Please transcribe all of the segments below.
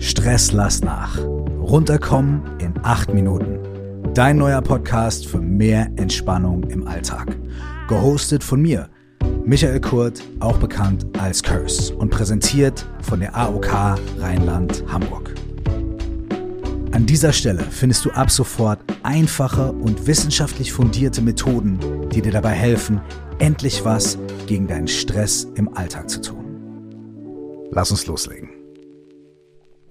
Stress lass nach. Runterkommen in acht Minuten. Dein neuer Podcast für mehr Entspannung im Alltag. Gehostet von mir, Michael Kurt, auch bekannt als Curse und präsentiert von der AOK Rheinland-Hamburg. An dieser Stelle findest du ab sofort einfache und wissenschaftlich fundierte Methoden, die dir dabei helfen, endlich was gegen deinen Stress im Alltag zu tun. Lass uns loslegen.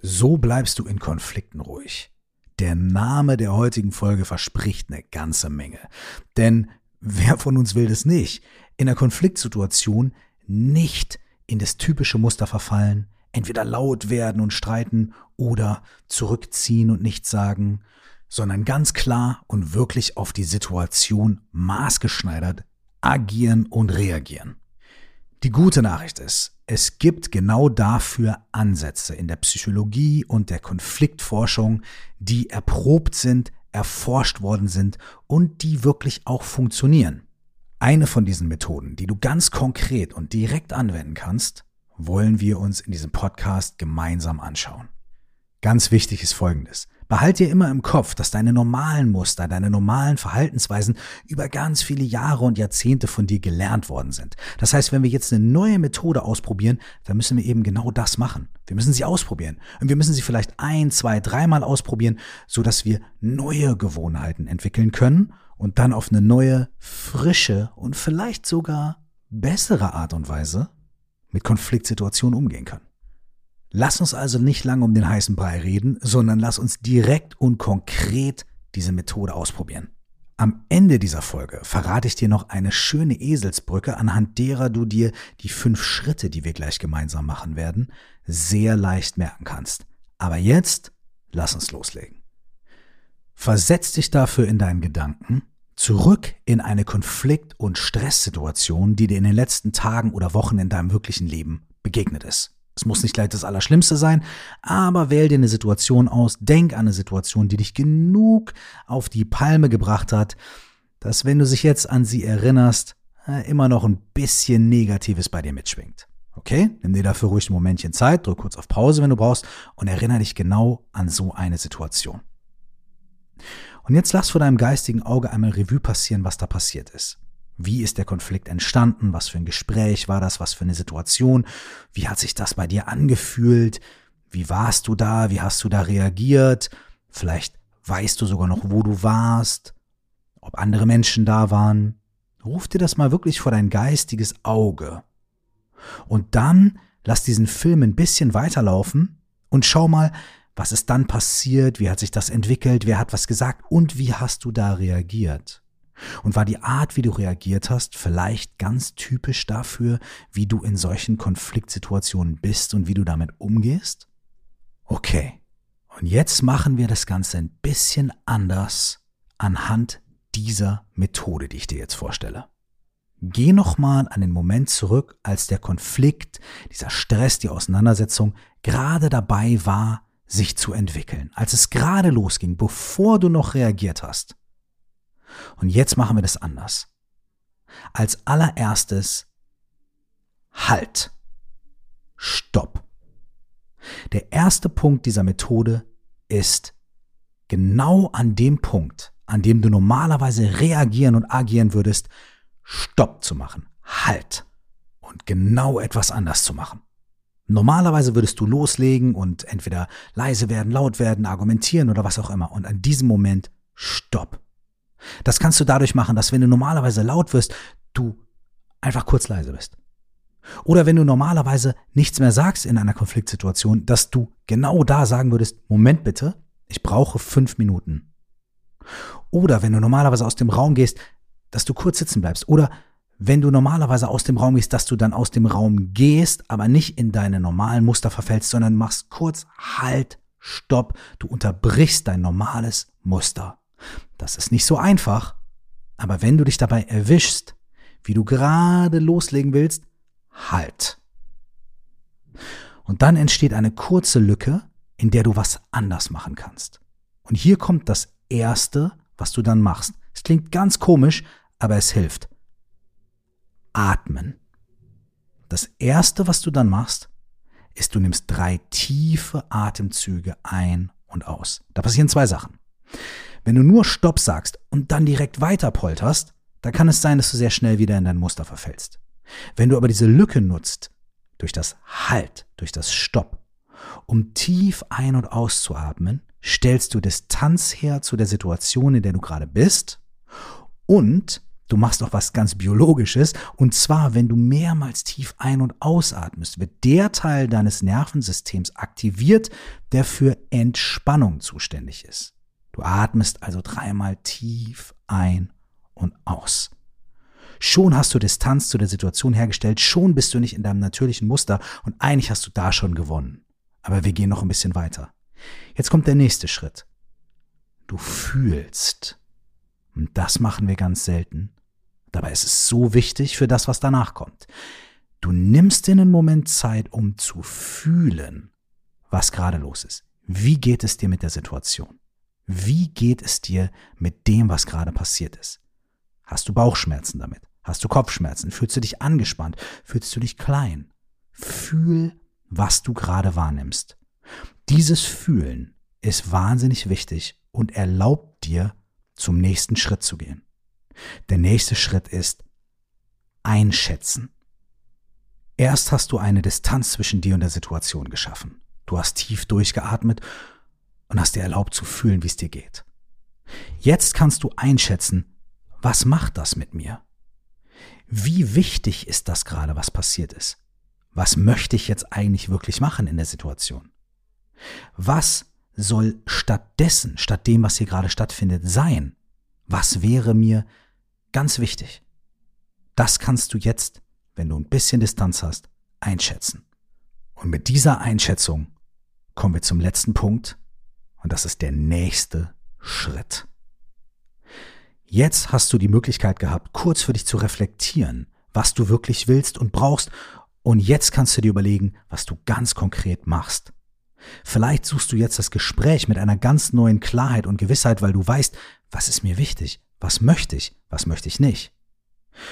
So bleibst du in Konflikten ruhig. Der Name der heutigen Folge verspricht eine ganze Menge. Denn wer von uns will das nicht? In einer Konfliktsituation nicht in das typische Muster verfallen, entweder laut werden und streiten oder zurückziehen und nichts sagen, sondern ganz klar und wirklich auf die Situation maßgeschneidert agieren und reagieren. Die gute Nachricht ist, es gibt genau dafür Ansätze in der Psychologie und der Konfliktforschung, die erprobt sind, erforscht worden sind und die wirklich auch funktionieren. Eine von diesen Methoden, die du ganz konkret und direkt anwenden kannst, wollen wir uns in diesem Podcast gemeinsam anschauen. Ganz wichtig ist Folgendes. Behalt dir immer im Kopf, dass deine normalen Muster, deine normalen Verhaltensweisen über ganz viele Jahre und Jahrzehnte von dir gelernt worden sind. Das heißt, wenn wir jetzt eine neue Methode ausprobieren, dann müssen wir eben genau das machen. Wir müssen sie ausprobieren. Und wir müssen sie vielleicht ein, zwei, dreimal ausprobieren, so dass wir neue Gewohnheiten entwickeln können und dann auf eine neue, frische und vielleicht sogar bessere Art und Weise mit Konfliktsituationen umgehen können. Lass uns also nicht lange um den heißen Brei reden, sondern lass uns direkt und konkret diese Methode ausprobieren. Am Ende dieser Folge verrate ich dir noch eine schöne Eselsbrücke, anhand derer du dir die fünf Schritte, die wir gleich gemeinsam machen werden, sehr leicht merken kannst. Aber jetzt lass uns loslegen. Versetz dich dafür in deinen Gedanken zurück in eine Konflikt- und Stresssituation, die dir in den letzten Tagen oder Wochen in deinem wirklichen Leben begegnet ist. Es muss nicht gleich das Allerschlimmste sein, aber wähl dir eine Situation aus, denk an eine Situation, die dich genug auf die Palme gebracht hat, dass wenn du dich jetzt an sie erinnerst, äh, immer noch ein bisschen Negatives bei dir mitschwingt. Okay? Nimm dir dafür ruhig ein Momentchen Zeit, drück kurz auf Pause, wenn du brauchst, und erinnere dich genau an so eine Situation. Und jetzt lass vor deinem geistigen Auge einmal Revue passieren, was da passiert ist. Wie ist der Konflikt entstanden? Was für ein Gespräch war das? Was für eine Situation? Wie hat sich das bei dir angefühlt? Wie warst du da? Wie hast du da reagiert? Vielleicht weißt du sogar noch, wo du warst, ob andere Menschen da waren. Ruf dir das mal wirklich vor dein geistiges Auge. Und dann lass diesen Film ein bisschen weiterlaufen und schau mal, was ist dann passiert, wie hat sich das entwickelt, wer hat was gesagt und wie hast du da reagiert. Und war die Art, wie du reagiert hast, vielleicht ganz typisch dafür, wie du in solchen Konfliktsituationen bist und wie du damit umgehst? Okay. Und jetzt machen wir das Ganze ein bisschen anders anhand dieser Methode, die ich dir jetzt vorstelle. Geh nochmal an den Moment zurück, als der Konflikt, dieser Stress, die Auseinandersetzung gerade dabei war, sich zu entwickeln, als es gerade losging, bevor du noch reagiert hast. Und jetzt machen wir das anders. Als allererstes Halt. Stopp. Der erste Punkt dieser Methode ist genau an dem Punkt, an dem du normalerweise reagieren und agieren würdest, Stopp zu machen. Halt. Und genau etwas anders zu machen. Normalerweise würdest du loslegen und entweder leise werden, laut werden, argumentieren oder was auch immer. Und an diesem Moment Stopp. Das kannst du dadurch machen, dass wenn du normalerweise laut wirst, du einfach kurz leise bist. Oder wenn du normalerweise nichts mehr sagst in einer Konfliktsituation, dass du genau da sagen würdest, Moment bitte, ich brauche fünf Minuten. Oder wenn du normalerweise aus dem Raum gehst, dass du kurz sitzen bleibst. Oder wenn du normalerweise aus dem Raum gehst, dass du dann aus dem Raum gehst, aber nicht in deine normalen Muster verfällst, sondern machst kurz Halt, Stopp, du unterbrichst dein normales Muster. Das ist nicht so einfach, aber wenn du dich dabei erwischst, wie du gerade loslegen willst, halt. Und dann entsteht eine kurze Lücke, in der du was anders machen kannst. Und hier kommt das Erste, was du dann machst. Es klingt ganz komisch, aber es hilft. Atmen. Das Erste, was du dann machst, ist, du nimmst drei tiefe Atemzüge ein und aus. Da passieren zwei Sachen. Wenn du nur Stopp sagst und dann direkt weiter polterst, dann kann es sein, dass du sehr schnell wieder in dein Muster verfällst. Wenn du aber diese Lücke nutzt, durch das Halt, durch das Stopp, um tief ein- und auszuatmen, stellst du Distanz her zu der Situation, in der du gerade bist und Du machst auch was ganz Biologisches. Und zwar, wenn du mehrmals tief ein- und ausatmest, wird der Teil deines Nervensystems aktiviert, der für Entspannung zuständig ist. Du atmest also dreimal tief ein und aus. Schon hast du Distanz zu der Situation hergestellt, schon bist du nicht in deinem natürlichen Muster und eigentlich hast du da schon gewonnen. Aber wir gehen noch ein bisschen weiter. Jetzt kommt der nächste Schritt. Du fühlst. Und das machen wir ganz selten. Dabei ist es so wichtig für das, was danach kommt. Du nimmst dir einen Moment Zeit, um zu fühlen, was gerade los ist. Wie geht es dir mit der Situation? Wie geht es dir mit dem, was gerade passiert ist? Hast du Bauchschmerzen damit? Hast du Kopfschmerzen? Fühlst du dich angespannt? Fühlst du dich klein? Fühl, was du gerade wahrnimmst. Dieses Fühlen ist wahnsinnig wichtig und erlaubt dir, zum nächsten Schritt zu gehen. Der nächste Schritt ist einschätzen. Erst hast du eine Distanz zwischen dir und der Situation geschaffen. Du hast tief durchgeatmet und hast dir erlaubt zu fühlen, wie es dir geht. Jetzt kannst du einschätzen, was macht das mit mir? Wie wichtig ist das gerade, was passiert ist? Was möchte ich jetzt eigentlich wirklich machen in der Situation? Was soll stattdessen, statt dem, was hier gerade stattfindet, sein? Was wäre mir Ganz wichtig. Das kannst du jetzt, wenn du ein bisschen Distanz hast, einschätzen. Und mit dieser Einschätzung kommen wir zum letzten Punkt und das ist der nächste Schritt. Jetzt hast du die Möglichkeit gehabt, kurz für dich zu reflektieren, was du wirklich willst und brauchst und jetzt kannst du dir überlegen, was du ganz konkret machst. Vielleicht suchst du jetzt das Gespräch mit einer ganz neuen Klarheit und Gewissheit, weil du weißt, was ist mir wichtig, was möchte ich? Was möchte ich nicht?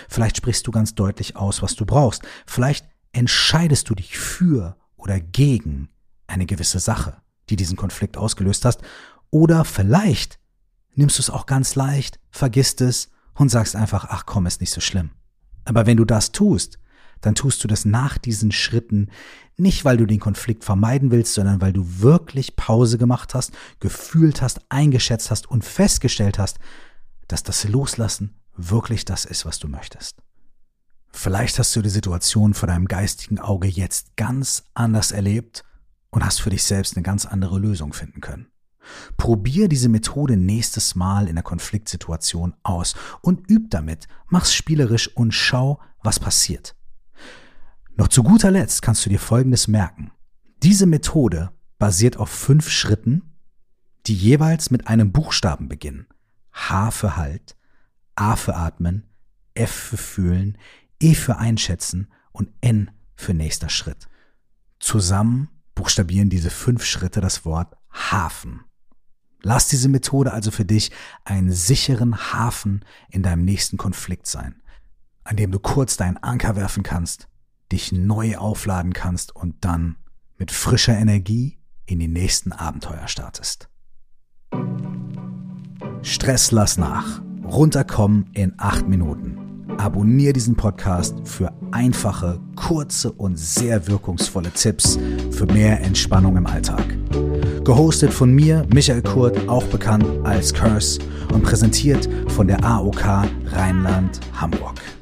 Vielleicht sprichst du ganz deutlich aus, was du brauchst. Vielleicht entscheidest du dich für oder gegen eine gewisse Sache, die diesen Konflikt ausgelöst hast. Oder vielleicht nimmst du es auch ganz leicht, vergisst es und sagst einfach, ach komm, ist nicht so schlimm. Aber wenn du das tust, dann tust du das nach diesen Schritten nicht, weil du den Konflikt vermeiden willst, sondern weil du wirklich Pause gemacht hast, gefühlt hast, eingeschätzt hast und festgestellt hast, dass das Loslassen wirklich das ist, was du möchtest. Vielleicht hast du die Situation vor deinem geistigen Auge jetzt ganz anders erlebt und hast für dich selbst eine ganz andere Lösung finden können. Probier diese Methode nächstes Mal in der Konfliktsituation aus und üb damit, mach's spielerisch und schau, was passiert. Noch zu guter Letzt kannst du dir Folgendes merken. Diese Methode basiert auf fünf Schritten, die jeweils mit einem Buchstaben beginnen. H für Halt, A für Atmen, F für Fühlen, E für Einschätzen und N für nächster Schritt. Zusammen buchstabieren diese fünf Schritte das Wort Hafen. Lass diese Methode also für dich einen sicheren Hafen in deinem nächsten Konflikt sein, an dem du kurz deinen Anker werfen kannst, dich neu aufladen kannst und dann mit frischer Energie in die nächsten Abenteuer startest. Stress lass nach. Runterkommen in acht Minuten. Abonnier diesen Podcast für einfache, kurze und sehr wirkungsvolle Tipps für mehr Entspannung im Alltag. Gehostet von mir, Michael Kurt, auch bekannt als Curse und präsentiert von der AOK Rheinland-Hamburg.